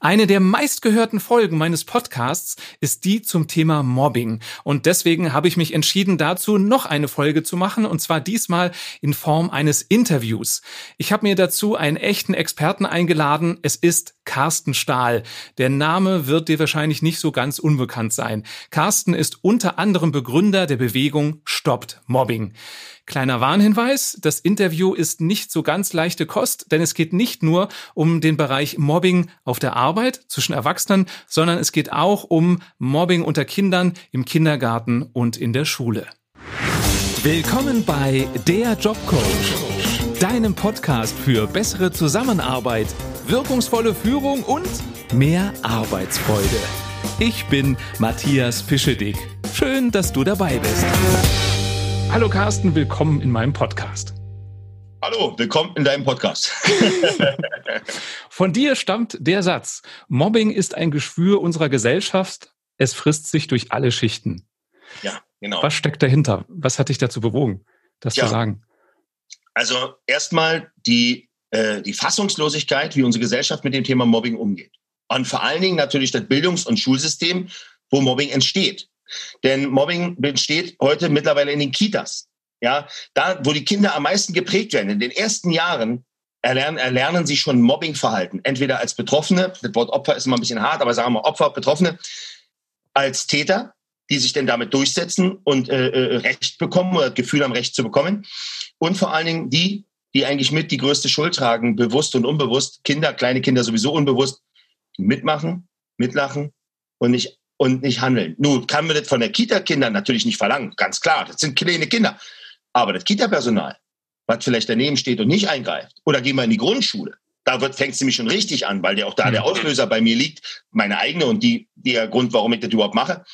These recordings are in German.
Eine der meistgehörten Folgen meines Podcasts ist die zum Thema Mobbing. Und deswegen habe ich mich entschieden, dazu noch eine Folge zu machen, und zwar diesmal in Form eines Interviews. Ich habe mir dazu einen echten Experten eingeladen. Es ist Carsten Stahl. Der Name wird dir wahrscheinlich nicht so ganz unbekannt sein. Carsten ist unter anderem Begründer der Bewegung Stoppt Mobbing. Kleiner Warnhinweis, das Interview ist nicht so ganz leichte Kost, denn es geht nicht nur um den Bereich Mobbing auf der Arbeit zwischen Erwachsenen, sondern es geht auch um Mobbing unter Kindern im Kindergarten und in der Schule. Willkommen bei Der Jobcoach, deinem Podcast für bessere Zusammenarbeit, wirkungsvolle Führung und mehr Arbeitsfreude. Ich bin Matthias Fischedick. Schön, dass du dabei bist. Hallo Carsten, willkommen in meinem Podcast. Hallo, willkommen in deinem Podcast. Von dir stammt der Satz, Mobbing ist ein Geschwür unserer Gesellschaft, es frisst sich durch alle Schichten. Ja, genau. Was steckt dahinter? Was hat dich dazu bewogen, das ja. zu sagen? Also erstmal die, äh, die Fassungslosigkeit, wie unsere Gesellschaft mit dem Thema Mobbing umgeht. Und vor allen Dingen natürlich das Bildungs- und Schulsystem, wo Mobbing entsteht. Denn Mobbing besteht heute mittlerweile in den Kitas. Ja, da, wo die Kinder am meisten geprägt werden. In den ersten Jahren erlernen, erlernen sie schon Mobbingverhalten. Entweder als Betroffene, das Wort Opfer ist immer ein bisschen hart, aber sagen wir Opfer, Betroffene, als Täter, die sich denn damit durchsetzen und äh, äh, Recht bekommen oder das Gefühl haben, Recht zu bekommen. Und vor allen Dingen die, die eigentlich mit die größte Schuld tragen, bewusst und unbewusst, Kinder, kleine Kinder sowieso unbewusst, mitmachen, mitlachen und nicht und nicht handeln. Nun kann man das von der Kita-Kindern natürlich nicht verlangen, ganz klar, das sind kleine Kinder. Aber das Kita-Personal, was vielleicht daneben steht und nicht eingreift, oder gehen wir in die Grundschule, da fängt es nämlich schon richtig an, weil der auch da der mhm. Auslöser bei mir liegt, meine eigene und die, der Grund, warum ich das überhaupt mache.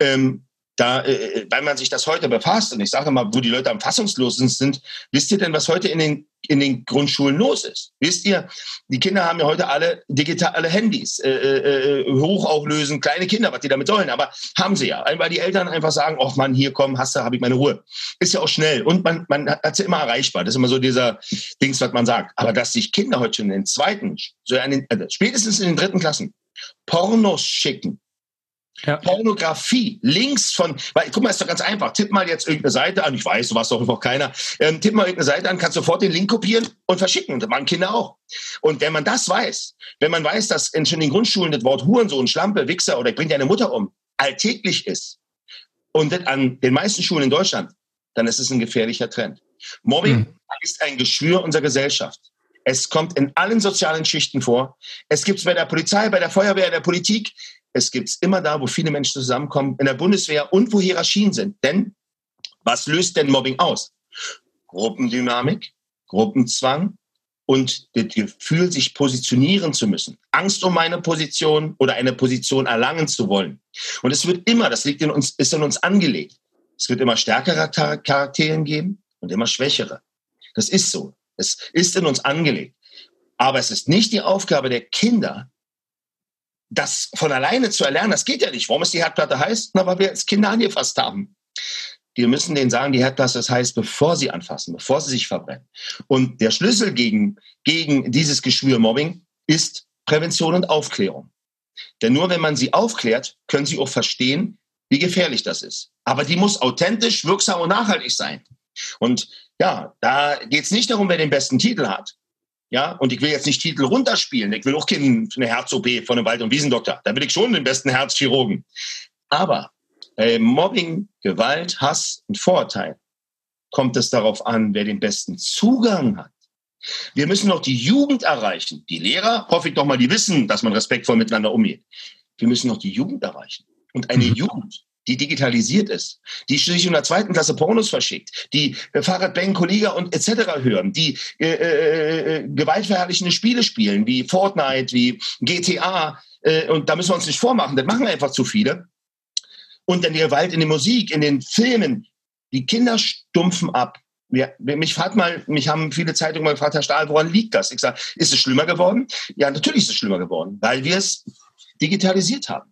Ähm, da, äh, äh, weil man sich das heute befasst, und ich sage mal, wo die Leute am fassungslosen sind, wisst ihr denn, was heute in den, in den Grundschulen los ist? Wisst ihr, die Kinder haben ja heute alle digitale Handys, äh, äh, äh hochauflösen, kleine Kinder, was die damit sollen, aber haben sie ja, weil die Eltern einfach sagen, ach Mann, hier komm, hast du, habe ich meine Ruhe. Ist ja auch schnell und man, man hat sie immer erreichbar. Das ist immer so dieser Dings, was man sagt. Aber dass sich Kinder heute schon in den zweiten, so in den, also spätestens in den dritten Klassen, Pornos schicken, ja. Pornografie, Links von, weil, guck mal, ist doch ganz einfach. Tipp mal jetzt irgendeine Seite an. Ich weiß, du warst doch einfach keiner. Ähm, tipp mal irgendeine Seite an, kannst sofort den Link kopieren und verschicken. Das machen Kinder auch. Und wenn man das weiß, wenn man weiß, dass in den Grundschulen das Wort Hurensohn, Schlampe, Wichser oder ich bring deine Mutter um alltäglich ist und das an den meisten Schulen in Deutschland, dann ist es ein gefährlicher Trend. Mobbing hm. ist ein Geschwür unserer Gesellschaft. Es kommt in allen sozialen Schichten vor. Es gibt es bei der Polizei, bei der Feuerwehr, der Politik. Es gibt es immer da, wo viele Menschen zusammenkommen, in der Bundeswehr und wo Hierarchien sind. Denn was löst denn Mobbing aus? Gruppendynamik, Gruppenzwang und das Gefühl, sich positionieren zu müssen. Angst um eine Position oder eine Position erlangen zu wollen. Und es wird immer, das liegt in uns, ist in uns angelegt. Es wird immer stärkere Charakteren geben und immer schwächere. Das ist so. Es ist in uns angelegt. Aber es ist nicht die Aufgabe der Kinder, das von alleine zu erlernen, das geht ja nicht. Warum ist die Herdplatte heiß? Na, weil wir als Kinder angefasst haben. Wir müssen denen sagen, die Herdplatte ist heiß, bevor sie anfassen, bevor sie sich verbrennen. Und der Schlüssel gegen, gegen dieses Geschwür Mobbing ist Prävention und Aufklärung. Denn nur wenn man sie aufklärt, können sie auch verstehen, wie gefährlich das ist. Aber die muss authentisch, wirksam und nachhaltig sein. Und ja, da geht es nicht darum, wer den besten Titel hat. Ja, und ich will jetzt nicht Titel runterspielen. Ich will auch keine Herz-OP von einem Wald- und Wiesendoktor. Da will ich schon den besten Herzchirurgen. Aber äh, Mobbing, Gewalt, Hass und Vorurteil kommt es darauf an, wer den besten Zugang hat. Wir müssen noch die Jugend erreichen. Die Lehrer, hoffe ich doch mal, die wissen, dass man respektvoll miteinander umgeht. Wir müssen noch die Jugend erreichen. Und eine mhm. Jugend, die digitalisiert ist, die sich in der zweiten Klasse Pornos verschickt, die äh, Fahrradbang, Kollega und etc. hören, die äh, äh, äh, gewaltverherrlichende Spiele spielen, wie Fortnite, wie GTA. Äh, und da müssen wir uns nicht vormachen, das machen einfach zu viele. Und dann die Gewalt in der Musik, in den Filmen. Die Kinder stumpfen ab. Wir, mich hat mal, mich haben viele Zeitungen mal gefragt, Herr Stahl, woran liegt das? Ich sage, ist es schlimmer geworden? Ja, natürlich ist es schlimmer geworden, weil wir es digitalisiert haben.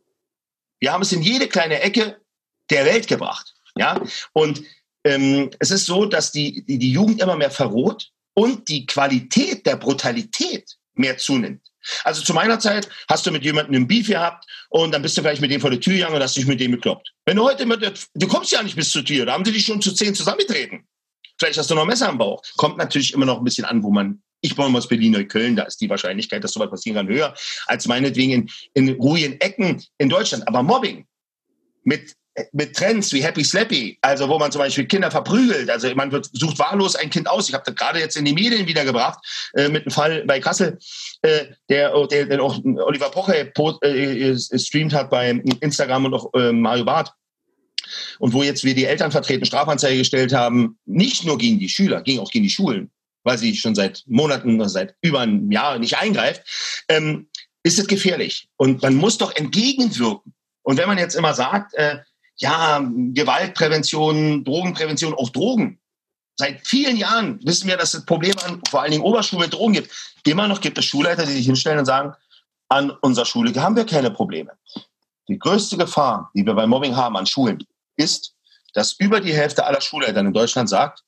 Wir haben es in jede kleine Ecke der Welt gebracht. Ja, und ähm, es ist so, dass die, die, die Jugend immer mehr verroht und die Qualität der Brutalität mehr zunimmt. Also zu meiner Zeit hast du mit jemandem einen Beef gehabt und dann bist du vielleicht mit dem vor der Tür gegangen und hast dich mit dem gekloppt. Wenn du heute mit, du kommst ja nicht bis zur Tür, da haben die dich schon zu zehn zusammengetreten. Vielleicht hast du noch ein Messer am Bauch. Kommt natürlich immer noch ein bisschen an, wo man ich wohne aus Berlin-Neukölln, da ist die Wahrscheinlichkeit, dass sowas passieren kann, höher als meinetwegen in, in ruhigen Ecken in Deutschland. Aber Mobbing mit mit Trends wie Happy Slappy, also wo man zum Beispiel Kinder verprügelt, also man wird, sucht wahllos ein Kind aus. Ich habe das gerade jetzt in die Medien wiedergebracht äh, mit einem Fall bei Kassel, äh, der, der, der auch Oliver Poche äh, streamt hat bei Instagram und auch äh, Mario Barth. Und wo jetzt wir die Eltern vertreten, Strafanzeige gestellt haben, nicht nur gegen die Schüler, ging auch gegen die Schulen weil sie schon seit Monaten, seit über einem Jahr nicht eingreift, ähm, ist es gefährlich. Und man muss doch entgegenwirken. Und wenn man jetzt immer sagt, äh, ja, Gewaltprävention, Drogenprävention, auch Drogen. Seit vielen Jahren wissen wir, dass es Probleme an vor allen Dingen Oberschulen mit Drogen gibt. Immer noch gibt es Schulleiter, die sich hinstellen und sagen, an unserer Schule haben wir keine Probleme. Die größte Gefahr, die wir bei Mobbing haben an Schulen, ist, dass über die Hälfte aller Schulleiter in Deutschland sagt,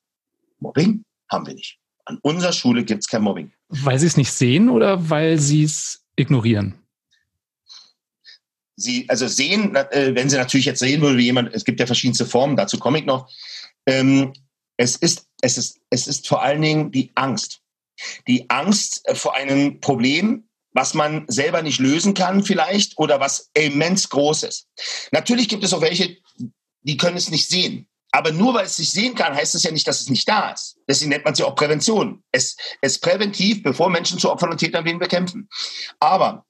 Mobbing haben wir nicht. An unserer Schule gibt es kein Mobbing. Weil sie es nicht sehen oder weil sie es ignorieren? Sie, also sehen, äh, wenn sie natürlich jetzt sehen würde, wie jemand, es gibt ja verschiedenste Formen, dazu komme ich noch. Ähm, es ist, es ist, es ist vor allen Dingen die Angst. Die Angst vor einem Problem, was man selber nicht lösen kann vielleicht oder was immens groß ist. Natürlich gibt es auch welche, die können es nicht sehen. Aber nur weil es nicht sehen kann, heißt es ja nicht, dass es nicht da ist. Deswegen nennt man es ja auch Prävention. Es, es präventiv, bevor Menschen zu Opfern und Tätern werden bekämpfen. Aber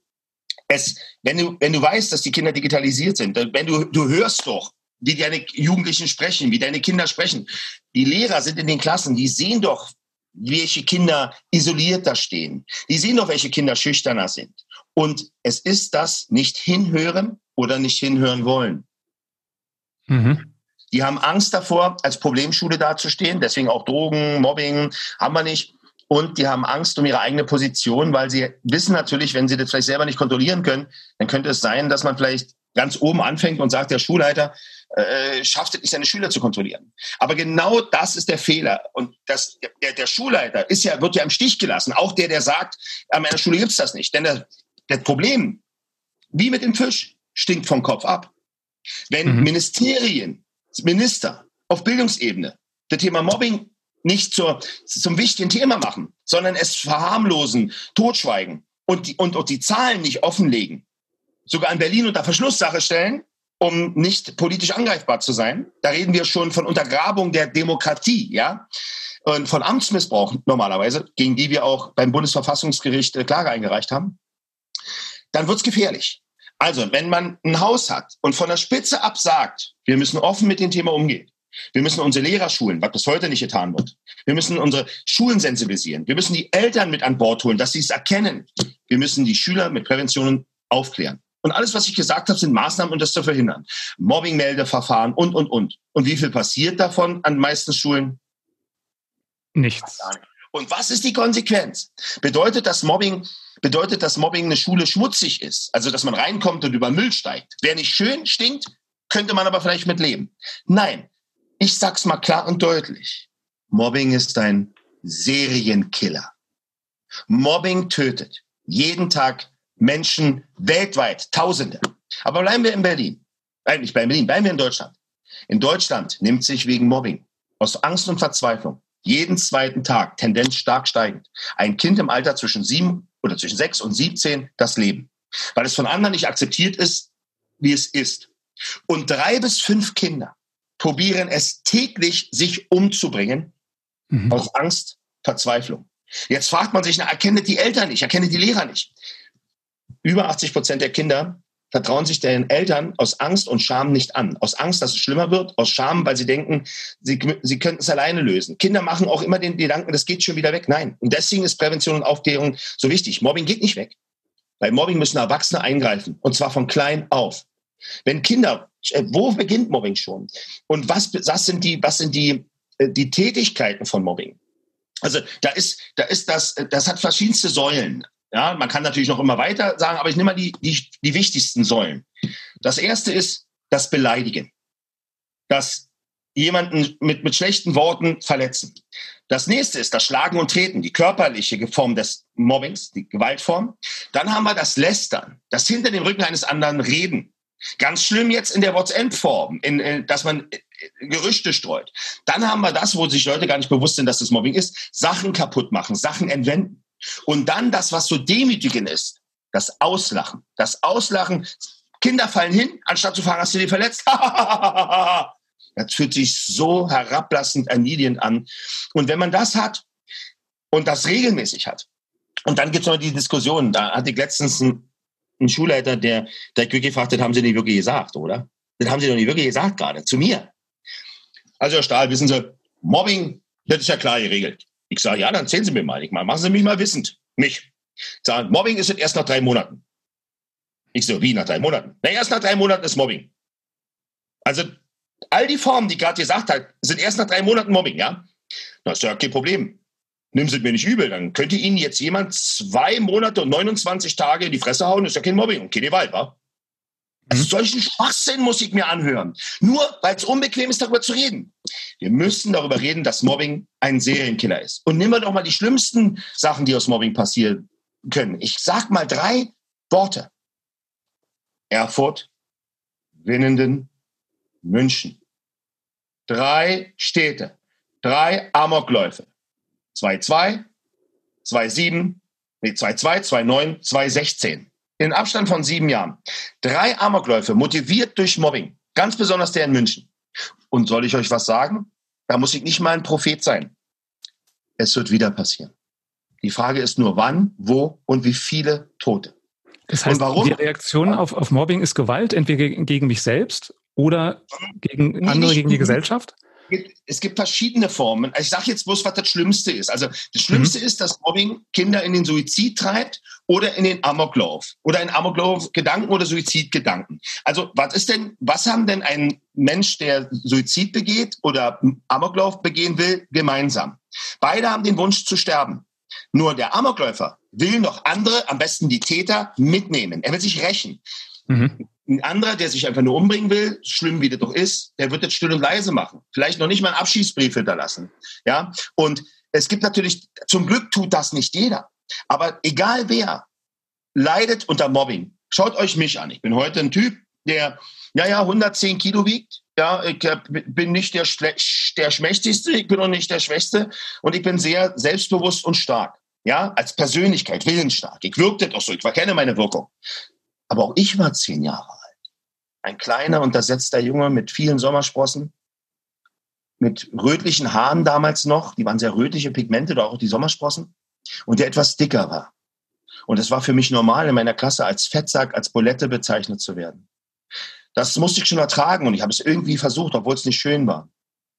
es, wenn du, wenn du weißt, dass die Kinder digitalisiert sind, wenn du, du hörst doch, wie deine Jugendlichen sprechen, wie deine Kinder sprechen. Die Lehrer sind in den Klassen, die sehen doch, welche Kinder isoliert da stehen. Die sehen doch, welche Kinder schüchterner sind. Und es ist das nicht hinhören oder nicht hinhören wollen. Mhm. Die haben Angst davor, als Problemschule dazustehen. Deswegen auch Drogen, Mobbing haben wir nicht. Und die haben Angst um ihre eigene Position, weil sie wissen natürlich, wenn sie das vielleicht selber nicht kontrollieren können, dann könnte es sein, dass man vielleicht ganz oben anfängt und sagt, der Schulleiter äh, schafft es nicht, seine Schüler zu kontrollieren. Aber genau das ist der Fehler. Und das, der, der Schulleiter ist ja, wird ja im Stich gelassen. Auch der, der sagt, an meiner Schule gibt's das nicht. Denn das, das Problem, wie mit dem Fisch, stinkt vom Kopf ab. Wenn mhm. Ministerien Minister auf Bildungsebene das Thema Mobbing nicht zur, zum wichtigen Thema machen, sondern es verharmlosen, totschweigen und die, und, und die Zahlen nicht offenlegen, sogar in Berlin unter Verschlusssache stellen, um nicht politisch angreifbar zu sein. Da reden wir schon von Untergrabung der Demokratie, ja, und von Amtsmissbrauch normalerweise, gegen die wir auch beim Bundesverfassungsgericht äh, Klage eingereicht haben. Dann wird's gefährlich. Also, wenn man ein Haus hat und von der Spitze ab sagt, wir müssen offen mit dem Thema umgehen. Wir müssen unsere Lehrer schulen, was bis heute nicht getan wird. Wir müssen unsere Schulen sensibilisieren. Wir müssen die Eltern mit an Bord holen, dass sie es erkennen. Wir müssen die Schüler mit Präventionen aufklären. Und alles, was ich gesagt habe, sind Maßnahmen, um das zu verhindern. Mobbing-Meldeverfahren und, und, und. Und wie viel passiert davon an meisten Schulen? Nichts. Und was ist die Konsequenz? Bedeutet das Mobbing, bedeutet das Mobbing eine Schule schmutzig ist? Also, dass man reinkommt und über Müll steigt. Wer nicht schön stinkt, könnte man aber vielleicht mit leben. Nein. Ich sag's mal klar und deutlich. Mobbing ist ein Serienkiller. Mobbing tötet jeden Tag Menschen weltweit, Tausende. Aber bleiben wir in Berlin. Eigentlich bei Berlin, bleiben wir in Deutschland. In Deutschland nimmt sich wegen Mobbing aus Angst und Verzweiflung jeden zweiten Tag, Tendenz stark steigend, ein Kind im Alter zwischen sieben oder zwischen sechs und 17 das Leben, weil es von anderen nicht akzeptiert ist, wie es ist. Und drei bis fünf Kinder probieren es täglich, sich umzubringen mhm. aus Angst, Verzweiflung. Jetzt fragt man sich, na, erkennt die Eltern nicht, erkennt die Lehrer nicht. Über 80 Prozent der Kinder vertrauen sich den Eltern aus Angst und Scham nicht an. Aus Angst, dass es schlimmer wird, aus Scham, weil sie denken, sie, sie könnten es alleine lösen. Kinder machen auch immer den Gedanken, das geht schon wieder weg. Nein. Und deswegen ist Prävention und Aufklärung so wichtig. Mobbing geht nicht weg. Bei Mobbing müssen Erwachsene eingreifen. Und zwar von klein auf. Wenn Kinder, wo beginnt Mobbing schon? Und was, was sind die, was sind die, äh, die Tätigkeiten von Mobbing? Also da ist, da ist das, das hat verschiedenste Säulen. Ja, man kann natürlich noch immer weiter sagen, aber ich nehme mal die, die, die wichtigsten Säulen. Das erste ist das Beleidigen. Das jemanden mit, mit schlechten Worten verletzen. Das nächste ist das Schlagen und Treten, die körperliche Form des Mobbings, die Gewaltform. Dann haben wir das Lästern, das hinter dem Rücken eines anderen Reden. Ganz schlimm jetzt in der WhatsApp-Form, in, in, dass man äh, Gerüchte streut. Dann haben wir das, wo sich Leute gar nicht bewusst sind, dass das Mobbing ist, Sachen kaputt machen, Sachen entwenden. Und dann das, was so demütigend ist, das Auslachen. Das Auslachen, Kinder fallen hin, anstatt zu fragen, hast du dich verletzt? das fühlt sich so herablassend, erniedrigend an. Und wenn man das hat und das regelmäßig hat, und dann gibt es noch die Diskussion, da hatte ich letztens einen, einen Schulleiter, der, der gefragt hat, haben Sie nicht wirklich gesagt, oder? Das haben Sie doch nicht wirklich gesagt gerade, zu mir. Also Herr Stahl, wissen Sie, Mobbing, das ist ja klar geregelt. Ich sage, ja, dann erzählen Sie mir mal. Ich mal, machen Sie mich mal wissend. Mich. Ich sage, Mobbing ist erst nach drei Monaten. Ich so, wie nach drei Monaten? Na, erst nach drei Monaten ist Mobbing. Also all die Formen, die gerade gesagt hat, sind erst nach drei Monaten Mobbing, ja? Das ist ja kein Problem. Nimm Sie mir nicht übel. Dann könnte Ihnen jetzt jemand zwei Monate und 29 Tage in die Fresse hauen, ist ja kein Mobbing und keine Gewalt, wa? Also solchen Schwachsinn muss ich mir anhören. Nur weil es unbequem ist, darüber zu reden. Wir müssen darüber reden, dass Mobbing ein Serienkiller ist. Und nehmen wir doch mal die schlimmsten Sachen, die aus Mobbing passieren können. Ich sag mal drei Worte. Erfurt, Winnenden, München. Drei Städte, drei Amokläufe. 2-2, 2-7, nee, 2-2, 2-9, 2-16 in Abstand von sieben Jahren. Drei Amokläufe, motiviert durch Mobbing. Ganz besonders der in München. Und soll ich euch was sagen? Da muss ich nicht mal ein Prophet sein. Es wird wieder passieren. Die Frage ist nur, wann, wo und wie viele Tote. Das heißt, die Reaktion auf, auf Mobbing ist Gewalt, entweder gegen mich selbst oder gegen andere, gegen die Gesellschaft? Es gibt verschiedene Formen. Ich sage jetzt bloß, was das Schlimmste ist. Also das Schlimmste mhm. ist, dass Mobbing Kinder in den Suizid treibt oder in den Amoklauf oder in Amoklauf-Gedanken oder Suizidgedanken. Also was ist denn, was haben denn ein Mensch, der Suizid begeht oder Amoklauf begehen will, gemeinsam? Beide haben den Wunsch zu sterben. Nur der Amokläufer will noch andere, am besten die Täter, mitnehmen. Er will sich rächen. Mhm. Ein anderer, der sich einfach nur umbringen will, schlimm wie das doch ist, der wird das still und leise machen. Vielleicht noch nicht mal einen Abschiedsbrief hinterlassen. Ja, und es gibt natürlich, zum Glück tut das nicht jeder. Aber egal wer leidet unter Mobbing, schaut euch mich an. Ich bin heute ein Typ, der, ja, ja, 110 Kilo wiegt. Ja, ich bin nicht der, der Schmächtigste, ich bin auch nicht der Schwächste und ich bin sehr selbstbewusst und stark. Ja, als Persönlichkeit, willensstark. Ich wirkte doch so, ich kenne meine Wirkung. Aber auch ich war zehn Jahre ein kleiner, untersetzter Junge mit vielen Sommersprossen, mit rötlichen Haaren damals noch, die waren sehr rötliche Pigmente, da auch die Sommersprossen, und der etwas dicker war. Und es war für mich normal, in meiner Klasse als Fettsack, als Bulette bezeichnet zu werden. Das musste ich schon ertragen und ich habe es irgendwie versucht, obwohl es nicht schön war.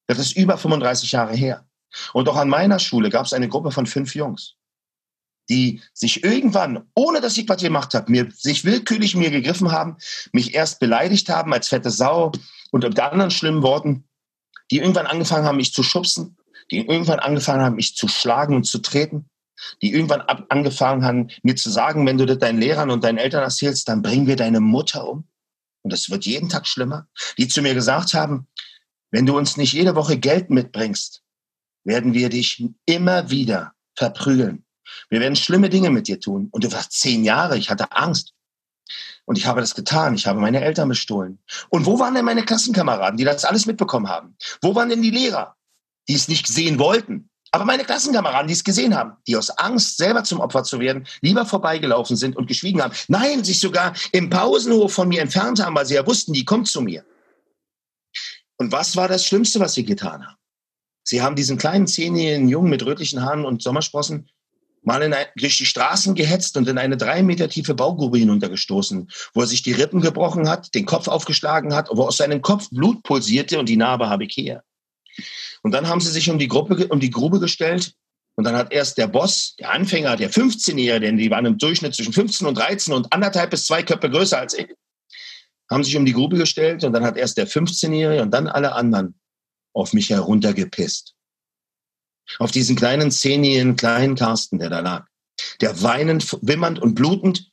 Das ist über 35 Jahre her. Und auch an meiner Schule gab es eine Gruppe von fünf Jungs die sich irgendwann, ohne dass ich was gemacht habe, mir, sich willkürlich mir gegriffen haben, mich erst beleidigt haben als fette Sau und unter anderen schlimmen Worten, die irgendwann angefangen haben, mich zu schubsen, die irgendwann angefangen haben, mich zu schlagen und zu treten, die irgendwann ab, angefangen haben, mir zu sagen, wenn du das deinen Lehrern und deinen Eltern erzählst, dann bringen wir deine Mutter um. Und es wird jeden Tag schlimmer. Die zu mir gesagt haben, wenn du uns nicht jede Woche Geld mitbringst, werden wir dich immer wieder verprügeln. Wir werden schlimme Dinge mit dir tun. Und du warst zehn Jahre, ich hatte Angst. Und ich habe das getan. Ich habe meine Eltern bestohlen. Und wo waren denn meine Klassenkameraden, die das alles mitbekommen haben? Wo waren denn die Lehrer, die es nicht sehen wollten? Aber meine Klassenkameraden, die es gesehen haben, die aus Angst, selber zum Opfer zu werden, lieber vorbeigelaufen sind und geschwiegen haben. Nein, sich sogar im Pausenhof von mir entfernt haben, weil sie ja wussten, die kommt zu mir. Und was war das Schlimmste, was sie getan haben? Sie haben diesen kleinen zehnjährigen Jungen mit rötlichen Haaren und Sommersprossen mal in ein, durch die Straßen gehetzt und in eine drei Meter tiefe Baugrube hinuntergestoßen, wo er sich die Rippen gebrochen hat, den Kopf aufgeschlagen hat, wo aus seinem Kopf Blut pulsierte und die Narbe habe ich hier. Und dann haben sie sich um die, Gruppe, um die Grube gestellt und dann hat erst der Boss, der Anfänger, der 15-Jährige, denn die waren im Durchschnitt zwischen 15 und 13 und anderthalb bis zwei Köpfe größer als ich, haben sich um die Grube gestellt und dann hat erst der 15-Jährige und dann alle anderen auf mich heruntergepisst auf diesen kleinen zehnjährigen kleinen Carsten, der da lag, der weinend, wimmernd und blutend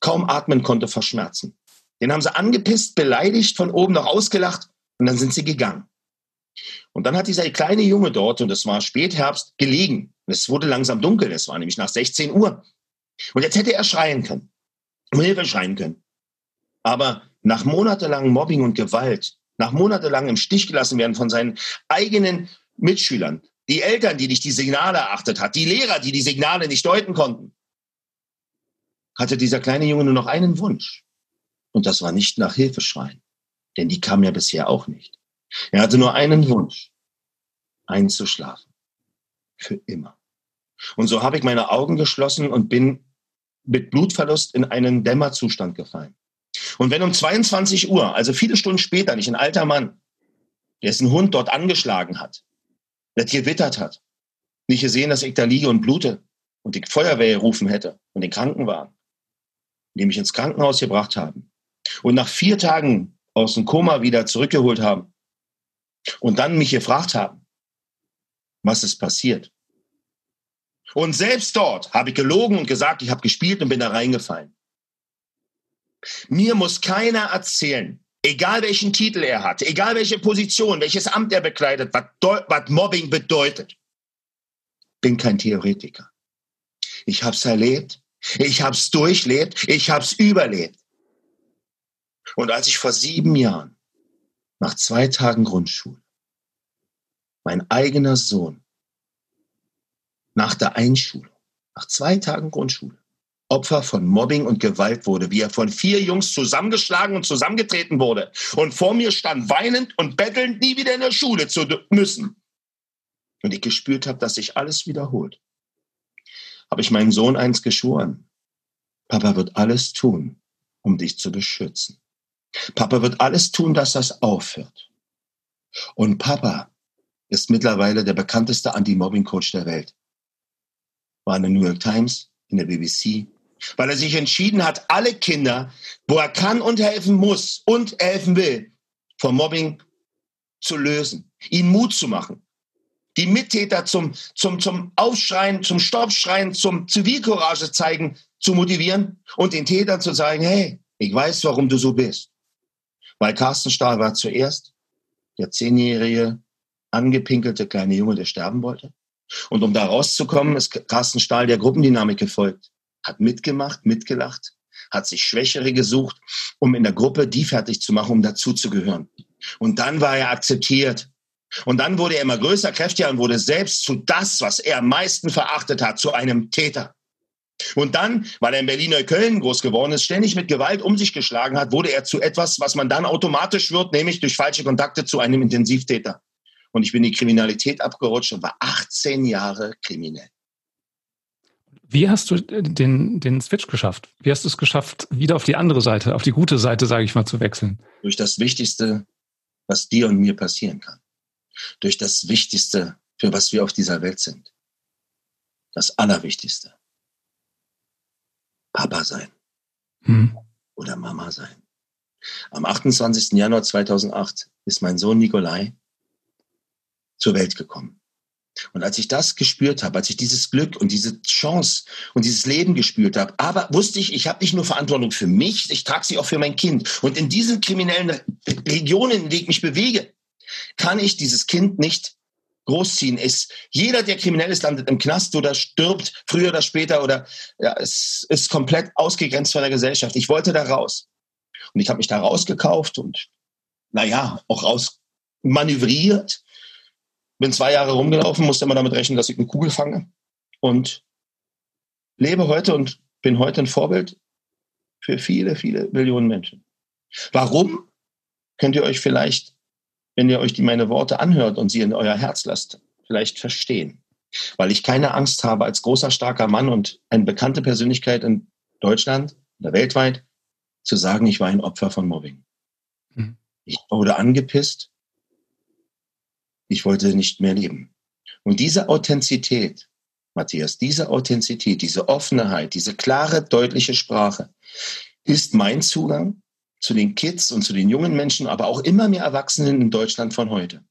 kaum atmen konnte vor Schmerzen. Den haben sie angepisst, beleidigt, von oben noch ausgelacht und dann sind sie gegangen. Und dann hat dieser kleine Junge dort, und es war Spätherbst, gelegen. Es wurde langsam dunkel, es war nämlich nach 16 Uhr. Und jetzt hätte er schreien können, um Hilfe schreien können. Aber nach monatelangem Mobbing und Gewalt, nach monatelang im Stich gelassen werden von seinen eigenen Mitschülern, die Eltern, die nicht die Signale erachtet hat, die Lehrer, die die Signale nicht deuten konnten, hatte dieser kleine Junge nur noch einen Wunsch. Und das war nicht nach Hilfe schreien, denn die kam ja bisher auch nicht. Er hatte nur einen Wunsch, einzuschlafen. Für immer. Und so habe ich meine Augen geschlossen und bin mit Blutverlust in einen Dämmerzustand gefallen. Und wenn um 22 Uhr, also viele Stunden später, nicht ein alter Mann, dessen Hund dort angeschlagen hat, der gewittert hat, nicht gesehen, dass ich da liege und blute und die Feuerwehr gerufen hätte und den Krankenwagen, die mich ins Krankenhaus gebracht haben und nach vier Tagen aus dem Koma wieder zurückgeholt haben und dann mich gefragt haben, was ist passiert. Und selbst dort habe ich gelogen und gesagt, ich habe gespielt und bin da reingefallen. Mir muss keiner erzählen, egal welchen Titel er hat, egal welche Position, welches Amt er bekleidet, was, Mobbing bedeutet. Bin kein Theoretiker. Ich habe es erlebt, ich habe es durchlebt, ich habe es überlebt. Und als ich vor sieben Jahren, nach zwei Tagen Grundschule, mein eigener Sohn nach der Einschulung, nach zwei Tagen Grundschule, Opfer von Mobbing und Gewalt wurde, wie er von vier Jungs zusammengeschlagen und zusammengetreten wurde und vor mir stand weinend und bettelnd, nie wieder in der Schule zu müssen. Und ich gespürt habe, dass sich alles wiederholt. Habe ich meinem Sohn eins geschworen. Papa wird alles tun, um dich zu beschützen. Papa wird alles tun, dass das aufhört. Und Papa ist mittlerweile der bekannteste Anti-Mobbing-Coach der Welt. War in der New York Times, in der BBC, weil er sich entschieden hat, alle Kinder, wo er kann und helfen muss und helfen will, vom Mobbing zu lösen, ihnen Mut zu machen, die Mittäter zum, zum, zum Aufschreien, zum Stoppschreien, zum Zivilcourage zeigen, zu motivieren und den Tätern zu sagen, hey, ich weiß, warum du so bist. Weil Carsten Stahl war zuerst der zehnjährige, angepinkelte kleine Junge, der sterben wollte. Und um da rauszukommen, ist Carsten Stahl der Gruppendynamik gefolgt hat mitgemacht, mitgelacht, hat sich Schwächere gesucht, um in der Gruppe die fertig zu machen, um dazuzugehören. Und dann war er akzeptiert. Und dann wurde er immer größer, kräftiger und wurde selbst zu das, was er am meisten verachtet hat, zu einem Täter. Und dann, weil er in Berlin-Neukölln groß geworden ist, ständig mit Gewalt um sich geschlagen hat, wurde er zu etwas, was man dann automatisch wird, nämlich durch falsche Kontakte zu einem Intensivtäter. Und ich bin in die Kriminalität abgerutscht und war 18 Jahre kriminell. Wie hast du den, den Switch geschafft? Wie hast du es geschafft, wieder auf die andere Seite, auf die gute Seite, sage ich mal, zu wechseln? Durch das Wichtigste, was dir und mir passieren kann. Durch das Wichtigste, für was wir auf dieser Welt sind. Das Allerwichtigste. Papa sein. Hm. Oder Mama sein. Am 28. Januar 2008 ist mein Sohn Nikolai zur Welt gekommen. Und als ich das gespürt habe, als ich dieses Glück und diese Chance und dieses Leben gespürt habe, aber wusste ich, ich habe nicht nur Verantwortung für mich, ich trage sie auch für mein Kind. Und in diesen kriminellen Regionen, in denen ich mich bewege, kann ich dieses Kind nicht großziehen. Ist jeder, der kriminell ist, landet im Knast oder stirbt früher oder später oder ja, es ist komplett ausgegrenzt von der Gesellschaft. Ich wollte da raus. Und ich habe mich da rausgekauft und naja, auch raus manövriert bin zwei Jahre rumgelaufen, musste immer damit rechnen, dass ich eine Kugel fange und lebe heute und bin heute ein Vorbild für viele, viele Millionen Menschen. Warum? Könnt ihr euch vielleicht, wenn ihr euch die meine Worte anhört und sie in euer Herz lasst, vielleicht verstehen. Weil ich keine Angst habe, als großer, starker Mann und eine bekannte Persönlichkeit in Deutschland oder weltweit zu sagen, ich war ein Opfer von Mobbing. Mhm. Ich wurde angepisst, ich wollte nicht mehr leben. Und diese Authentizität, Matthias, diese Authentizität, diese Offenheit, diese klare, deutliche Sprache ist mein Zugang zu den Kids und zu den jungen Menschen, aber auch immer mehr Erwachsenen in Deutschland von heute.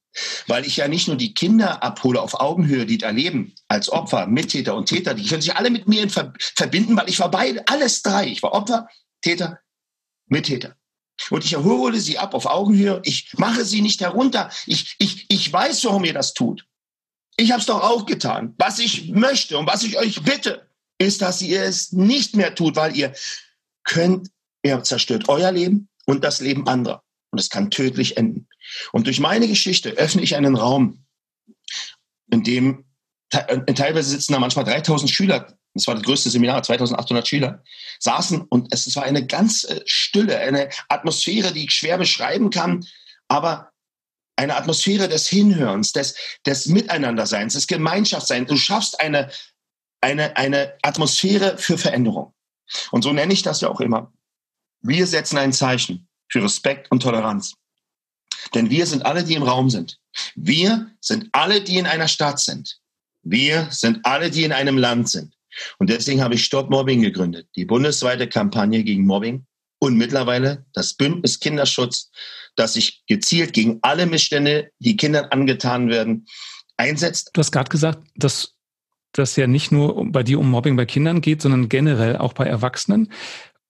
Weil ich ja nicht nur die Kinder abhole auf Augenhöhe, die erleben, als Opfer, Mittäter und Täter, die können sich alle mit mir verbinden, weil ich war beide, alles drei. Ich war Opfer, Täter, Mittäter. Und ich erhole sie ab auf Augenhöhe. Ich mache sie nicht herunter. Ich, ich, ich weiß, warum ihr das tut. Ich habe es doch auch getan. Was ich möchte und was ich euch bitte, ist, dass ihr es nicht mehr tut, weil ihr könnt, ihr zerstört euer Leben und das Leben anderer. Und es kann tödlich enden. Und durch meine Geschichte öffne ich einen Raum, in dem teilweise sitzen da manchmal 3000 Schüler das war das größte Seminar, 2800 Schüler, saßen und es war eine ganz äh, Stille, eine Atmosphäre, die ich schwer beschreiben kann, aber eine Atmosphäre des Hinhörens, des, des Miteinanderseins, des Gemeinschaftsseins. Du schaffst eine, eine, eine Atmosphäre für Veränderung. Und so nenne ich das ja auch immer. Wir setzen ein Zeichen für Respekt und Toleranz. Denn wir sind alle, die im Raum sind. Wir sind alle, die in einer Stadt sind. Wir sind alle, die in einem Land sind. Und deswegen habe ich Stop Mobbing gegründet, die bundesweite Kampagne gegen Mobbing und mittlerweile das Bündnis Kinderschutz, das sich gezielt gegen alle Missstände, die Kindern angetan werden, einsetzt. Du hast gerade gesagt, dass das ja nicht nur bei dir um Mobbing bei Kindern geht, sondern generell auch bei Erwachsenen.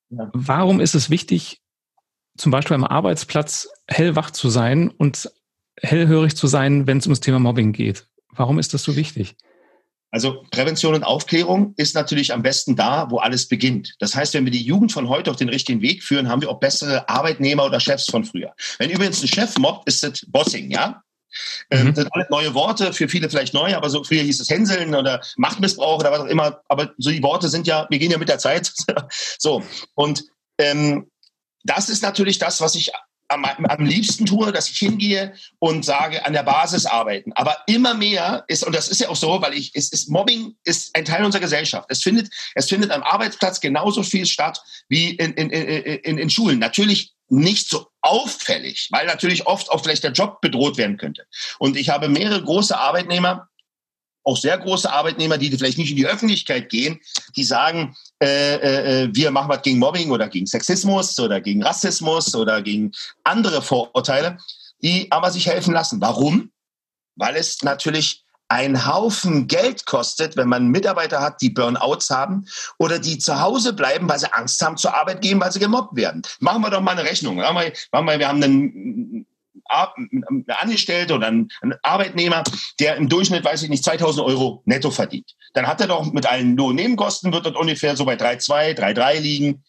Ja. Warum ist es wichtig, zum Beispiel am Arbeitsplatz hellwach zu sein und hellhörig zu sein, wenn es ums Thema Mobbing geht? Warum ist das so wichtig? Also Prävention und Aufklärung ist natürlich am besten da, wo alles beginnt. Das heißt, wenn wir die Jugend von heute auf den richtigen Weg führen, haben wir auch bessere Arbeitnehmer oder Chefs von früher. Wenn übrigens ein Chef mobbt, ist es Bossing, ja? Ähm, mhm. Das sind alle neue Worte, für viele vielleicht neu, aber so früher hieß es Hänseln oder Machtmissbrauch oder was auch immer. Aber so die Worte sind ja, wir gehen ja mit der Zeit. so. Und ähm, das ist natürlich das, was ich am, am liebsten tue, dass ich hingehe und sage, an der Basis arbeiten. Aber immer mehr ist, und das ist ja auch so, weil ich, es ist, Mobbing ist ein Teil unserer Gesellschaft. Es findet, es findet am Arbeitsplatz genauso viel statt wie in, in, in, in Schulen. Natürlich nicht so auffällig, weil natürlich oft auch vielleicht der Job bedroht werden könnte. Und ich habe mehrere große Arbeitnehmer, auch sehr große Arbeitnehmer, die vielleicht nicht in die Öffentlichkeit gehen, die sagen, äh, äh, wir machen was gegen Mobbing oder gegen Sexismus oder gegen Rassismus oder gegen andere Vorurteile, die aber sich helfen lassen. Warum? Weil es natürlich ein Haufen Geld kostet, wenn man Mitarbeiter hat, die Burnouts haben oder die zu Hause bleiben, weil sie Angst haben, zur Arbeit gehen, weil sie gemobbt werden. Machen wir doch mal eine Rechnung. Machen wir, machen wir, wir haben einen ein Angestellter oder ein, Arbeitnehmer, der im Durchschnitt, weiß ich nicht, 2000 Euro netto verdient. Dann hat er doch mit allen Lohnnebenkosten, wird das ungefähr so bei 3,2, 3,3 liegen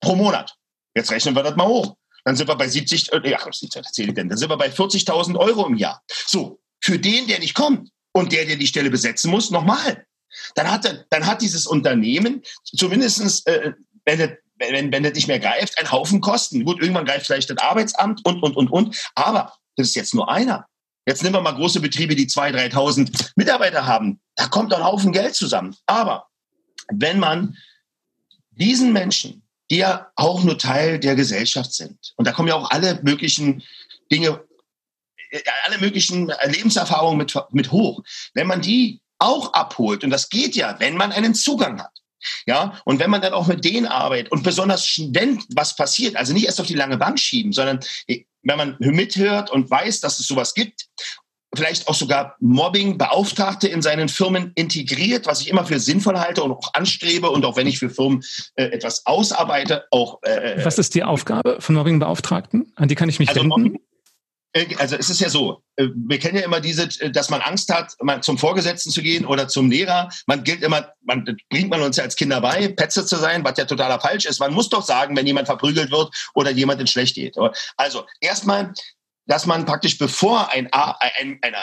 pro Monat. Jetzt rechnen wir das mal hoch. Dann sind wir bei 70, äh, ja, was erzähle ich denn? Dann sind wir bei 40.000 Euro im Jahr. So, für den, der nicht kommt und der, der die Stelle besetzen muss, nochmal. Dann hat, dann hat dieses Unternehmen zumindestens, äh, wenn er wenn, wenn das nicht mehr greift, ein Haufen Kosten. Gut, irgendwann greift vielleicht das Arbeitsamt und, und, und, und. Aber das ist jetzt nur einer. Jetzt nehmen wir mal große Betriebe, die 2.000, 3.000 Mitarbeiter haben. Da kommt ein Haufen Geld zusammen. Aber wenn man diesen Menschen, die ja auch nur Teil der Gesellschaft sind, und da kommen ja auch alle möglichen Dinge, äh, alle möglichen Lebenserfahrungen mit, mit hoch, wenn man die auch abholt, und das geht ja, wenn man einen Zugang hat, ja, und wenn man dann auch mit denen arbeitet und besonders wenn was passiert, also nicht erst auf die lange Bank schieben, sondern äh, wenn man mithört und weiß, dass es sowas gibt, vielleicht auch sogar Mobbing-Beauftragte in seinen Firmen integriert, was ich immer für sinnvoll halte und auch anstrebe und auch wenn ich für Firmen äh, etwas ausarbeite, auch. Äh, äh was ist die Aufgabe von Mobbing-Beauftragten? An die kann ich mich also wenden? Äh, also es ist ja so, äh, wir kennen ja immer diese, äh, dass man Angst hat, zum Vorgesetzten zu gehen oder zum Lehrer. Man gilt immer, man bringt man uns ja als Kinder bei, Petze zu sein, was ja totaler falsch ist. Man muss doch sagen, wenn jemand verprügelt wird oder jemand in schlecht geht. Also erstmal, dass man praktisch bevor ein, ein, ein,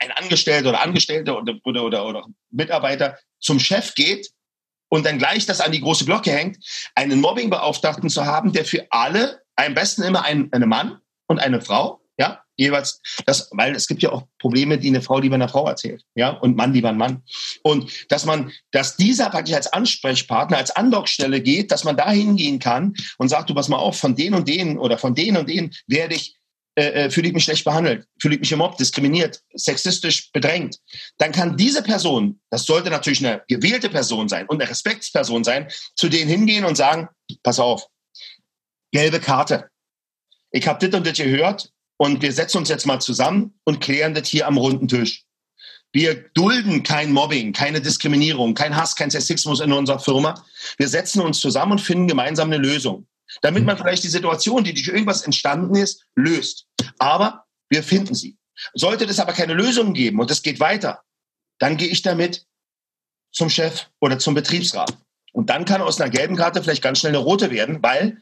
ein Angestellter oder Angestellter oder, oder, oder, oder Mitarbeiter zum Chef geht, und dann gleich das an die große Glocke hängt, einen Mobbingbeauftragten zu haben, der für alle, am besten immer ein, eine Mann und eine Frau, ja, jeweils das, weil es gibt ja auch Probleme, die eine Frau lieber einer Frau erzählt, ja, und Mann lieber ein Mann. Und dass man, dass dieser praktisch als Ansprechpartner, als Andockstelle geht, dass man da hingehen kann und sagt, du pass mal auf, von denen und denen oder von denen und denen werde ich äh, äh, fühle ich mich schlecht behandelt, fühle ich mich gemobbt, diskriminiert, sexistisch bedrängt, dann kann diese Person, das sollte natürlich eine gewählte Person sein und eine Respektsperson sein, zu denen hingehen und sagen, pass auf, gelbe Karte. Ich habe das und das gehört, und wir setzen uns jetzt mal zusammen und klären das hier am runden Tisch. Wir dulden kein Mobbing, keine Diskriminierung, kein Hass, kein Sexismus in unserer Firma. Wir setzen uns zusammen und finden gemeinsam eine Lösung. damit man vielleicht die Situation, die durch irgendwas entstanden ist, löst. Aber wir finden sie. Sollte es aber keine Lösung geben und es geht weiter, dann gehe ich damit zum Chef oder zum Betriebsrat. Und dann kann aus einer gelben Karte vielleicht ganz schnell eine rote werden, weil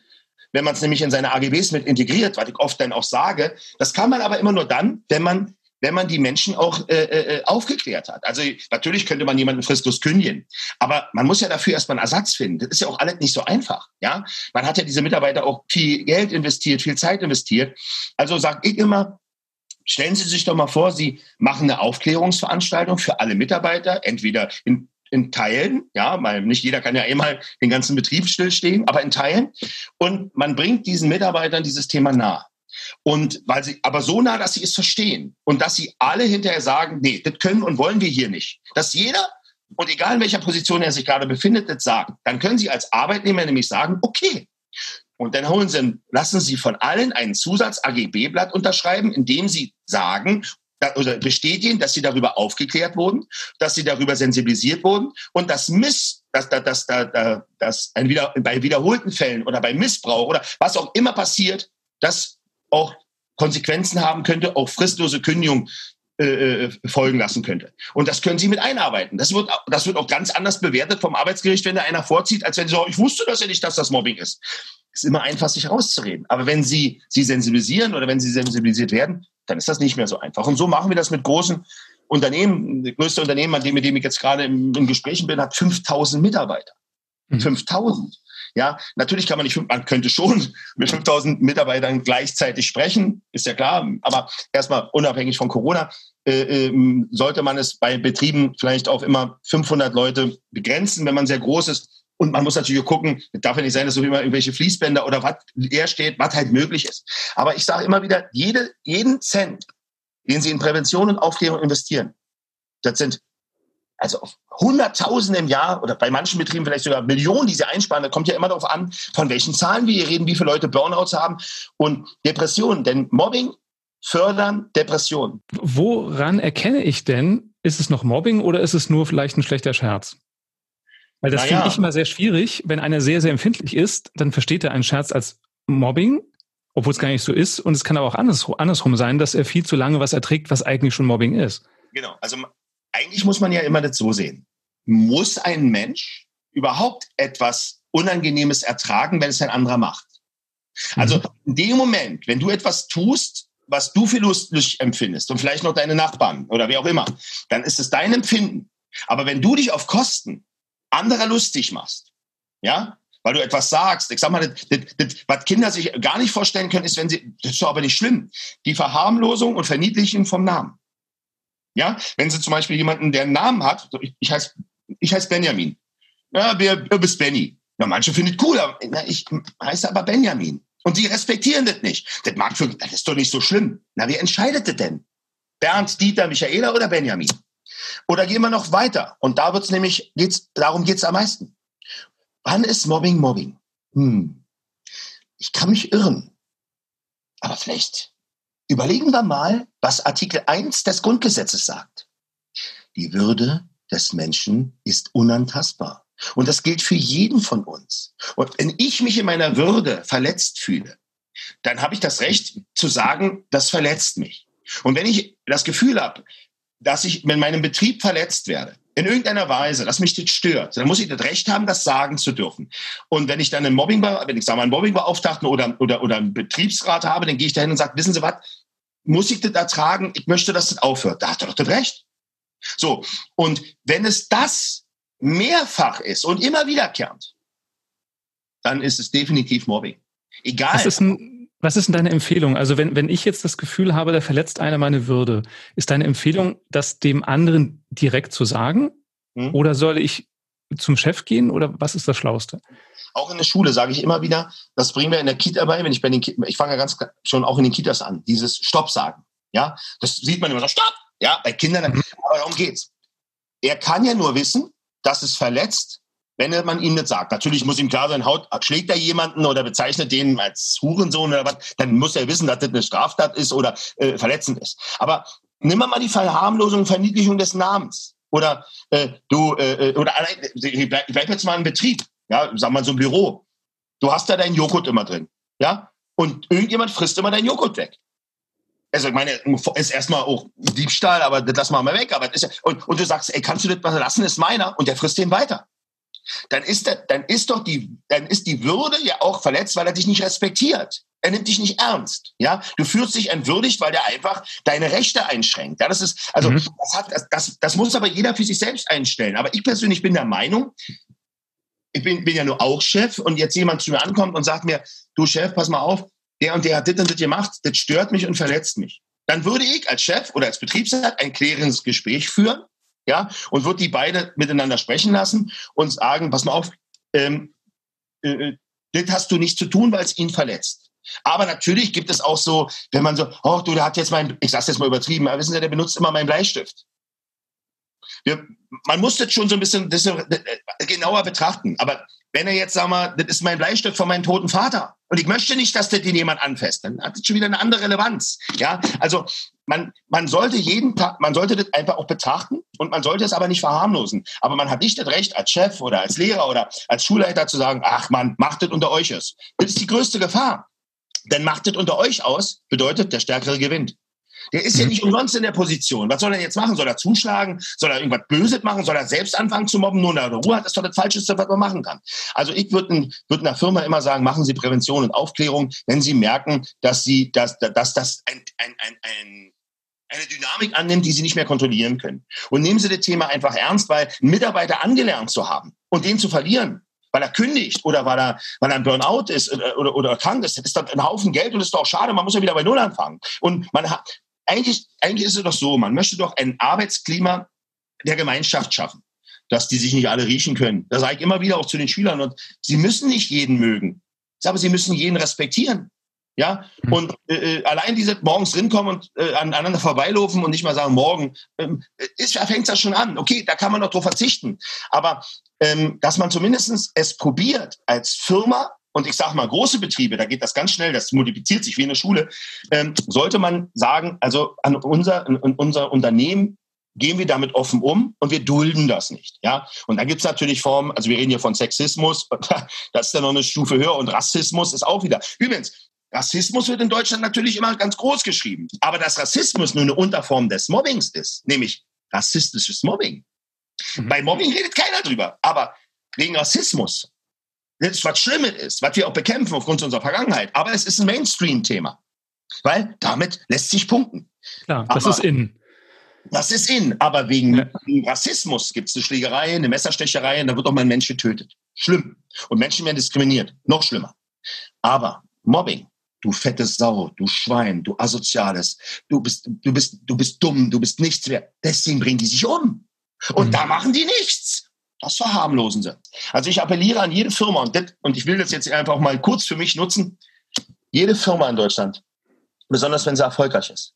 wenn man es nämlich in seine AGBs mit integriert, was ich oft dann auch sage, das kann man aber immer nur dann, wenn man wenn man die Menschen auch äh, äh, aufgeklärt hat. Also natürlich könnte man jemanden fristlos kündigen, aber man muss ja dafür erstmal einen Ersatz finden. Das ist ja auch alles nicht so einfach. Ja, man hat ja diese Mitarbeiter auch viel Geld investiert, viel Zeit investiert. Also sage ich immer, Stellen Sie sich doch mal vor, Sie machen eine Aufklärungsveranstaltung für alle Mitarbeiter, entweder in, in Teilen, ja, weil nicht jeder kann ja einmal den ganzen Betrieb stillstehen, aber in Teilen. Und man bringt diesen Mitarbeitern dieses Thema nah. Und weil sie, aber so nah, dass sie es verstehen und dass sie alle hinterher sagen, nee, das können und wollen wir hier nicht. Dass jeder, und egal in welcher Position er sich gerade befindet, das sagt. Dann können sie als Arbeitnehmer nämlich sagen, okay. Und dann holen sie, lassen sie von allen einen Zusatz-AGB-Blatt unterschreiben, in dem sie sagen, oder bestätigen, dass sie darüber aufgeklärt wurden, dass sie darüber sensibilisiert wurden und dass Miss, dass, dass, dass, dass, dass ein wieder, bei wiederholten Fällen oder bei Missbrauch oder was auch immer passiert, dass auch Konsequenzen haben könnte, auch fristlose Kündigung äh, äh, folgen lassen könnte. Und das können Sie mit einarbeiten. Das wird, das wird auch ganz anders bewertet vom Arbeitsgericht, wenn da einer vorzieht, als wenn Sie sagen, ich wusste das ja nicht, dass das Mobbing ist. Es ist immer einfach, sich rauszureden. Aber wenn Sie sie sensibilisieren oder wenn Sie sensibilisiert werden, dann ist das nicht mehr so einfach. Und so machen wir das mit großen Unternehmen. Das größte Unternehmen, an dem, mit dem ich jetzt gerade im, im Gesprächen bin, hat 5000 Mitarbeiter. Mhm. 5000. Ja, natürlich kann man nicht, man könnte schon mit 5000 Mitarbeitern gleichzeitig sprechen, ist ja klar. Aber erstmal unabhängig von Corona äh, äh, sollte man es bei Betrieben vielleicht auch immer 500 Leute begrenzen, wenn man sehr groß ist. Und man muss natürlich gucken, darf ja nicht sein, dass so immer irgendwelche Fließbänder oder was leer steht, was halt möglich ist. Aber ich sage immer wieder, jede, jeden Cent, den Sie in Prävention und Aufklärung investieren, das sind also auf Hunderttausende im Jahr oder bei manchen Betrieben vielleicht sogar Millionen, die sie einsparen. Da kommt ja immer darauf an, von welchen Zahlen wir hier reden, wie viele Leute Burnouts haben und Depressionen. Denn Mobbing fördern Depressionen. Woran erkenne ich denn, ist es noch Mobbing oder ist es nur vielleicht ein schlechter Scherz? Weil das naja. finde ich immer sehr schwierig. Wenn einer sehr, sehr empfindlich ist, dann versteht er einen Scherz als Mobbing, obwohl es gar nicht so ist. Und es kann aber auch andersrum sein, dass er viel zu lange was erträgt, was eigentlich schon Mobbing ist. Genau. Also eigentlich muss man ja immer das so sehen. Muss ein Mensch überhaupt etwas Unangenehmes ertragen, wenn es ein anderer macht? Also mhm. in dem Moment, wenn du etwas tust, was du für lustig empfindest und vielleicht noch deine Nachbarn oder wer auch immer, dann ist es dein Empfinden. Aber wenn du dich auf Kosten anderer lustig machst, ja, weil du etwas sagst, ich sag mal, das, das, das, was Kinder sich gar nicht vorstellen können, ist, wenn sie, das ist doch aber nicht schlimm, die Verharmlosung und Verniedlichung vom Namen. Ja, wenn Sie zum Beispiel jemanden, der einen Namen hat, ich, ich heiße ich heiß Benjamin. Ja, wer, du bist Benny. Ja, manche finden es cool, aber, na, ich heiße aber Benjamin. Und sie respektieren das nicht. Das mag für, das ist doch nicht so schlimm. Na, wie entscheidet das denn? Bernd, Dieter, Michaela oder Benjamin? Oder gehen wir noch weiter? Und da wird's nämlich, geht's, darum geht's am meisten. Wann ist Mobbing Mobbing? Hm. Ich kann mich irren. Aber vielleicht Überlegen wir mal, was Artikel 1 des Grundgesetzes sagt. Die Würde des Menschen ist unantastbar. Und das gilt für jeden von uns. Und wenn ich mich in meiner Würde verletzt fühle, dann habe ich das Recht zu sagen, das verletzt mich. Und wenn ich das Gefühl habe, dass ich in meinem Betrieb verletzt werde, in irgendeiner Weise, dass mich das stört, dann muss ich das Recht haben, das sagen zu dürfen. Und wenn ich dann einen Mobbing, wenn ich sage mal einen Mobbingbeauftragten oder, oder, oder einen Betriebsrat habe, dann gehe ich dahin und sage, wissen Sie was, muss ich das ertragen? Ich möchte, dass das aufhört. Da hat er doch das Recht. So. Und wenn es das mehrfach ist und immer wiederkehrend, dann ist es definitiv Mobbing. Egal. Was ist, ein, was ist denn deine Empfehlung? Also wenn, wenn ich jetzt das Gefühl habe, da verletzt einer meine Würde, ist deine Empfehlung, das dem anderen direkt zu sagen? Hm? Oder soll ich zum Chef gehen oder was ist das Schlauste? Auch in der Schule sage ich immer wieder, das bringen wir in der Kita bei, wenn ich bei den Ki ich fange ja ganz schon auch in den Kitas an, dieses Stopp sagen. Ja, das sieht man immer so, Stopp! Ja, bei Kindern, mhm. aber darum geht's. Er kann ja nur wissen, dass es verletzt, wenn man ihm nicht sagt. Natürlich muss ihm klar sein, haut, schlägt er jemanden oder bezeichnet den als Hurensohn oder was, dann muss er wissen, dass das eine Straftat ist oder äh, verletzend ist. Aber nimm mal die Verharmlosung, Verniedlichung des Namens. Oder äh, du, äh, äh oder ich bleib, ich bleib jetzt mal im Betrieb, ja, sag mal so ein Büro. Du hast da deinen Joghurt immer drin. Ja? Und irgendjemand frisst immer deinen Joghurt weg. Also ich meine, ist erstmal auch Diebstahl, aber das lassen wir mal weg. Aber ist ja, und, und du sagst, ey, kannst du das mal lassen, ist meiner. Und der frisst den weiter. Dann ist, der, dann ist doch die, dann ist die Würde ja auch verletzt, weil er dich nicht respektiert. Er nimmt dich nicht ernst. Ja, du fühlst dich entwürdigt, weil der einfach deine Rechte einschränkt. Ja, das ist, also, mhm. das, hat, das, das, das muss aber jeder für sich selbst einstellen. Aber ich persönlich bin der Meinung, ich bin, bin ja nur auch Chef und jetzt jemand zu mir ankommt und sagt mir, du Chef, pass mal auf, der und der hat das und das gemacht, das stört mich und verletzt mich. Dann würde ich als Chef oder als Betriebsrat ein klärendes Gespräch führen, ja, und würde die beide miteinander sprechen lassen und sagen, pass mal auf, ähm, äh, äh das hast du nicht zu tun, weil es ihn verletzt. Aber natürlich gibt es auch so, wenn man so, oh, du, der hat jetzt mein, ich sag's jetzt mal übertrieben, aber wissen Sie, der benutzt immer meinen Bleistift. Wir, man muss das schon so ein bisschen das, äh, genauer betrachten. Aber wenn er jetzt, sag mal, das ist mein Bleistift von meinem toten Vater und ich möchte nicht, dass das den jemand anfasst, dann hat das schon wieder eine andere Relevanz. Ja, also man, man sollte jeden Tag, man sollte das einfach auch betrachten und man sollte es aber nicht verharmlosen. Aber man hat nicht das Recht, als Chef oder als Lehrer oder als Schulleiter zu sagen, ach man, macht das unter euch ist. Das ist die größte Gefahr. Denn macht das unter euch aus, bedeutet, der Stärkere gewinnt. Der ist ja nicht umsonst in der Position. Was soll er jetzt machen? Soll er zuschlagen? Soll er irgendwas Böses machen? Soll er selbst anfangen zu mobben? Nur in der Ruhe hat das doch das Falscheste, was man machen kann. Also ich würde würd einer Firma immer sagen, machen Sie Prävention und Aufklärung, wenn Sie merken, dass Sie, dass, dass das ein, ein, ein, ein eine Dynamik annimmt, die sie nicht mehr kontrollieren können. Und nehmen Sie das Thema einfach ernst, weil einen Mitarbeiter angelernt zu haben und den zu verlieren, weil er kündigt oder weil er, weil er ein Burnout ist oder, oder, oder krank ist, das ist dann ein Haufen Geld und das ist doch schade, man muss ja wieder bei Null anfangen. Und man hat, eigentlich, eigentlich ist es doch so, man möchte doch ein Arbeitsklima der Gemeinschaft schaffen, dass die sich nicht alle riechen können. Da sage ich immer wieder auch zu den Schülern und sie müssen nicht jeden mögen, aber sie müssen jeden respektieren. Ja, mhm. und äh, äh allein diese morgens rinkommen und äh, aneinander vorbeilaufen und nicht mal sagen, morgen, ähm, ist, fängt das schon an. Okay, da kann man noch drauf verzichten. Aber ähm, dass man zumindest es probiert, als Firma und ich sage mal große Betriebe, da geht das ganz schnell, das multipliziert sich wie in der Schule, ähm, sollte man sagen, also an unser, an unser Unternehmen gehen wir damit offen um und wir dulden das nicht. Ja? Und dann gibt es natürlich Formen, also wir reden hier von Sexismus, das ist ja noch eine Stufe höher und Rassismus ist auch wieder. Übrigens, Rassismus wird in Deutschland natürlich immer ganz groß geschrieben. Aber dass Rassismus nur eine Unterform des Mobbings ist, nämlich rassistisches Mobbing. Mhm. Bei Mobbing redet keiner drüber. Aber wegen Rassismus das ist was Schlimmes ist, was wir auch bekämpfen aufgrund unserer Vergangenheit. Aber es ist ein Mainstream-Thema. Weil damit lässt sich punkten. Klar, das aber, ist in. Das ist in. Aber wegen, ja. wegen Rassismus gibt es eine Schlägerei, eine Messerstecherei und da wird auch mal ein Mensch getötet. Schlimm. Und Menschen werden diskriminiert. Noch schlimmer. Aber Mobbing, du fette Sau, du Schwein, du Asoziales, du bist, du bist, du bist dumm, du bist nichts wert. Deswegen bringen die sich um. Und mhm. da machen die nichts. Das verharmlosen sie. Also ich appelliere an jede Firma und, das, und ich will das jetzt einfach mal kurz für mich nutzen. Jede Firma in Deutschland, besonders wenn sie erfolgreich ist,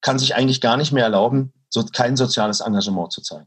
kann sich eigentlich gar nicht mehr erlauben, so kein soziales Engagement zu zeigen.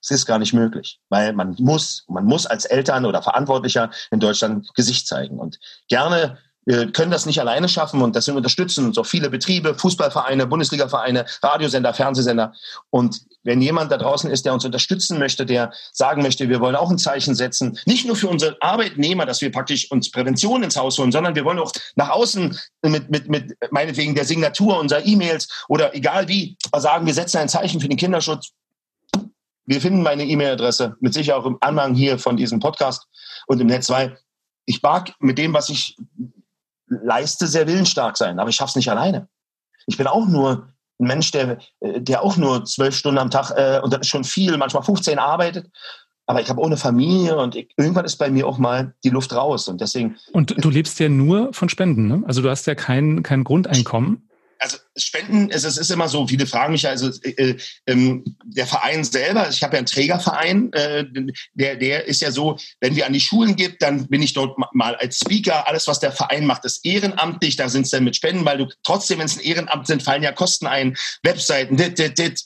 Es ist gar nicht möglich, weil man muss, man muss als Eltern oder Verantwortlicher in Deutschland Gesicht zeigen. Und gerne wir können das nicht alleine schaffen und deswegen unterstützen uns auch viele Betriebe, Fußballvereine, Bundesligavereine, Radiosender, Fernsehsender. Und wenn jemand da draußen ist, der uns unterstützen möchte, der sagen möchte, wir wollen auch ein Zeichen setzen, nicht nur für unsere Arbeitnehmer, dass wir praktisch uns Prävention ins Haus holen, sondern wir wollen auch nach außen mit, mit, mit meinetwegen der Signatur unserer E-Mails oder egal wie, sagen, wir setzen ein Zeichen für den Kinderschutz. Wir finden meine E-Mail-Adresse mit sicher auch im Anhang hier von diesem Podcast und im Netz, weil ich mag mit dem, was ich leiste, sehr willensstark sein, aber ich schaffe es nicht alleine. Ich bin auch nur ein Mensch, der, äh, der auch nur zwölf Stunden am Tag, äh, und das ist schon viel, manchmal 15 arbeitet. Aber ich habe eine Familie und ich, irgendwann ist bei mir auch mal die Luft raus. Und deswegen. Und du lebst ja nur von Spenden, ne? Also du hast ja kein, kein Grundeinkommen also Spenden, es, es ist immer so, viele fragen mich ja, also äh, äh, der Verein selber, ich habe ja einen Trägerverein, äh, der, der ist ja so, wenn wir an die Schulen gibt, dann bin ich dort mal als Speaker, alles was der Verein macht, ist ehrenamtlich, da sind es dann mit Spenden, weil du trotzdem, wenn es ein Ehrenamt sind, fallen ja Kosten ein, Webseiten, dit, dit, dit,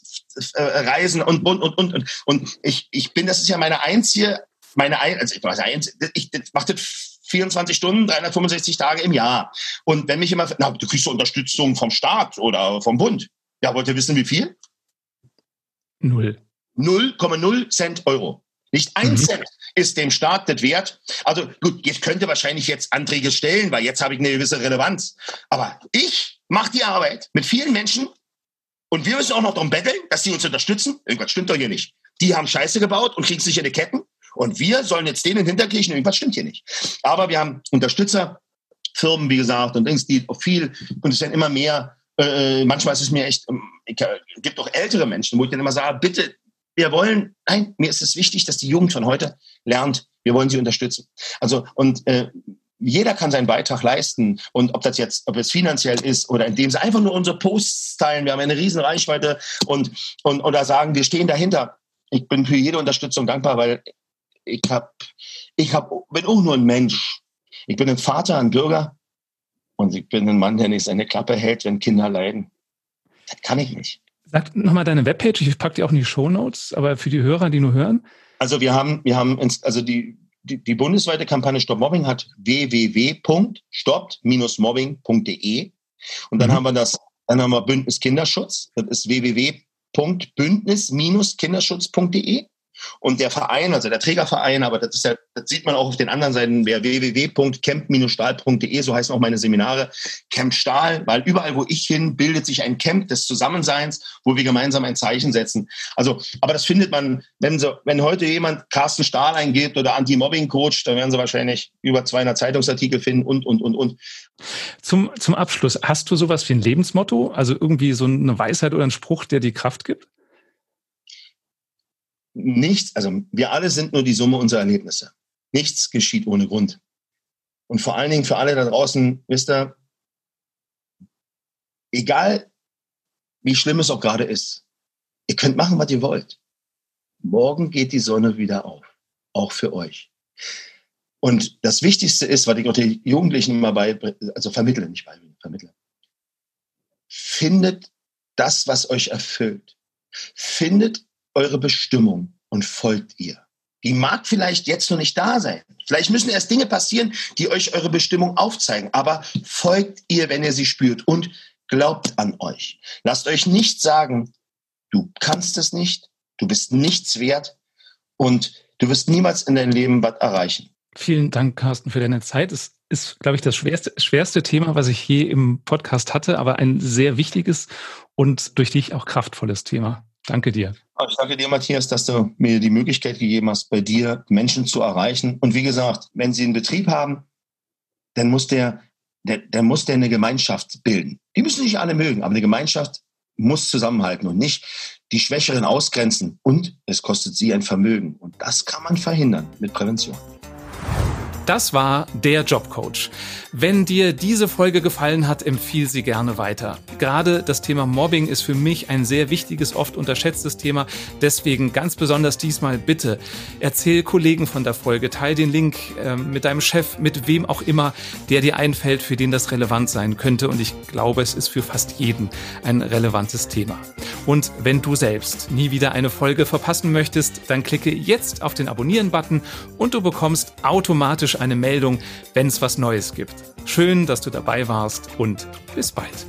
äh, Reisen und, und, und, und, und. Ich, ich bin, das ist ja meine einzige, meine, also ich, weiß, ich, ich mache das 24 Stunden, 365 Tage im Jahr. Und wenn mich immer, na, du kriegst so Unterstützung vom Staat oder vom Bund. Ja, wollt ihr wissen, wie viel? Null. 0,0 Cent Euro. Nicht ein mhm. Cent ist dem Staat das wert. Also gut, ich könnte wahrscheinlich jetzt Anträge stellen, weil jetzt habe ich eine gewisse Relevanz. Aber ich mache die Arbeit mit vielen Menschen und wir müssen auch noch darum betteln, dass sie uns unterstützen. Irgendwas stimmt doch hier nicht. Die haben Scheiße gebaut und kriegen sich in die Ketten. Und wir sollen jetzt denen hinterkriechen. Irgendwas stimmt hier nicht. Aber wir haben Unterstützer, Firmen, wie gesagt, und Dings, die viel, und es werden immer mehr, äh, manchmal ist es mir echt, ähm, es gibt auch ältere Menschen, wo ich dann immer sage, bitte, wir wollen, nein, mir ist es wichtig, dass die Jugend von heute lernt, wir wollen sie unterstützen. Also, und äh, jeder kann seinen Beitrag leisten. Und ob das jetzt, ob es finanziell ist oder indem sie einfach nur unsere Posts teilen, wir haben eine riesen Reichweite und, und oder sagen, wir stehen dahinter. Ich bin für jede Unterstützung dankbar, weil ich hab, ich hab, bin auch nur ein Mensch. Ich bin ein Vater, ein Bürger und ich bin ein Mann, der nicht seine Klappe hält, wenn Kinder leiden. Das kann ich nicht. Sag nochmal deine Webpage, ich packe die auch in die Show Notes, aber für die Hörer, die nur hören. Also wir haben, wir haben, also die, die, die bundesweite Kampagne Stop Mobbing hat www.stoppt-mobbing.de und dann mhm. haben wir das, dann haben wir Bündnis Kinderschutz, das ist www.bündnis-kinderschutz.de und der Verein, also der Trägerverein, aber das ja, das sieht man auch auf den anderen Seiten, www.camp-stahl.de, so heißen auch meine Seminare, Camp Stahl, weil überall, wo ich hin, bildet sich ein Camp des Zusammenseins, wo wir gemeinsam ein Zeichen setzen. Also, aber das findet man, wenn so, wenn heute jemand Carsten Stahl eingibt oder Anti-Mobbing-Coach, dann werden sie wahrscheinlich über 200 Zeitungsartikel finden und, und, und, und. Zum, zum Abschluss, hast du sowas wie ein Lebensmotto? Also irgendwie so eine Weisheit oder ein Spruch, der dir Kraft gibt? Nichts, also wir alle sind nur die Summe unserer Erlebnisse. Nichts geschieht ohne Grund. Und vor allen Dingen für alle da draußen, wisst ihr, egal wie schlimm es auch gerade ist, ihr könnt machen, was ihr wollt. Morgen geht die Sonne wieder auf, auch für euch. Und das Wichtigste ist, was ich auch den Jugendlichen immer bei, also vermittle, nicht bei, vermittle. Findet das, was euch erfüllt. Findet eure Bestimmung und folgt ihr. Die mag vielleicht jetzt noch nicht da sein. Vielleicht müssen erst Dinge passieren, die euch eure Bestimmung aufzeigen. Aber folgt ihr, wenn ihr sie spürt und glaubt an euch. Lasst euch nicht sagen, du kannst es nicht, du bist nichts wert und du wirst niemals in deinem Leben was erreichen. Vielen Dank, Carsten, für deine Zeit. Es ist, glaube ich, das schwerste, schwerste Thema, was ich je im Podcast hatte, aber ein sehr wichtiges und durch dich auch kraftvolles Thema. Danke dir. Ich danke dir, Matthias, dass du mir die Möglichkeit gegeben hast, bei dir Menschen zu erreichen. Und wie gesagt, wenn sie einen Betrieb haben, dann muss der, der, der muss der eine Gemeinschaft bilden. Die müssen nicht alle mögen, aber eine Gemeinschaft muss zusammenhalten und nicht die Schwächeren ausgrenzen. Und es kostet sie ein Vermögen. Und das kann man verhindern mit Prävention. Das war der Jobcoach. Wenn dir diese Folge gefallen hat, empfiehl sie gerne weiter. Gerade das Thema Mobbing ist für mich ein sehr wichtiges, oft unterschätztes Thema. Deswegen ganz besonders diesmal bitte erzähl Kollegen von der Folge, teil den Link äh, mit deinem Chef, mit wem auch immer, der dir einfällt, für den das relevant sein könnte. Und ich glaube, es ist für fast jeden ein relevantes Thema. Und wenn du selbst nie wieder eine Folge verpassen möchtest, dann klicke jetzt auf den Abonnieren-Button und du bekommst automatisch automatisch eine Meldung, wenn es was Neues gibt. Schön, dass du dabei warst und bis bald.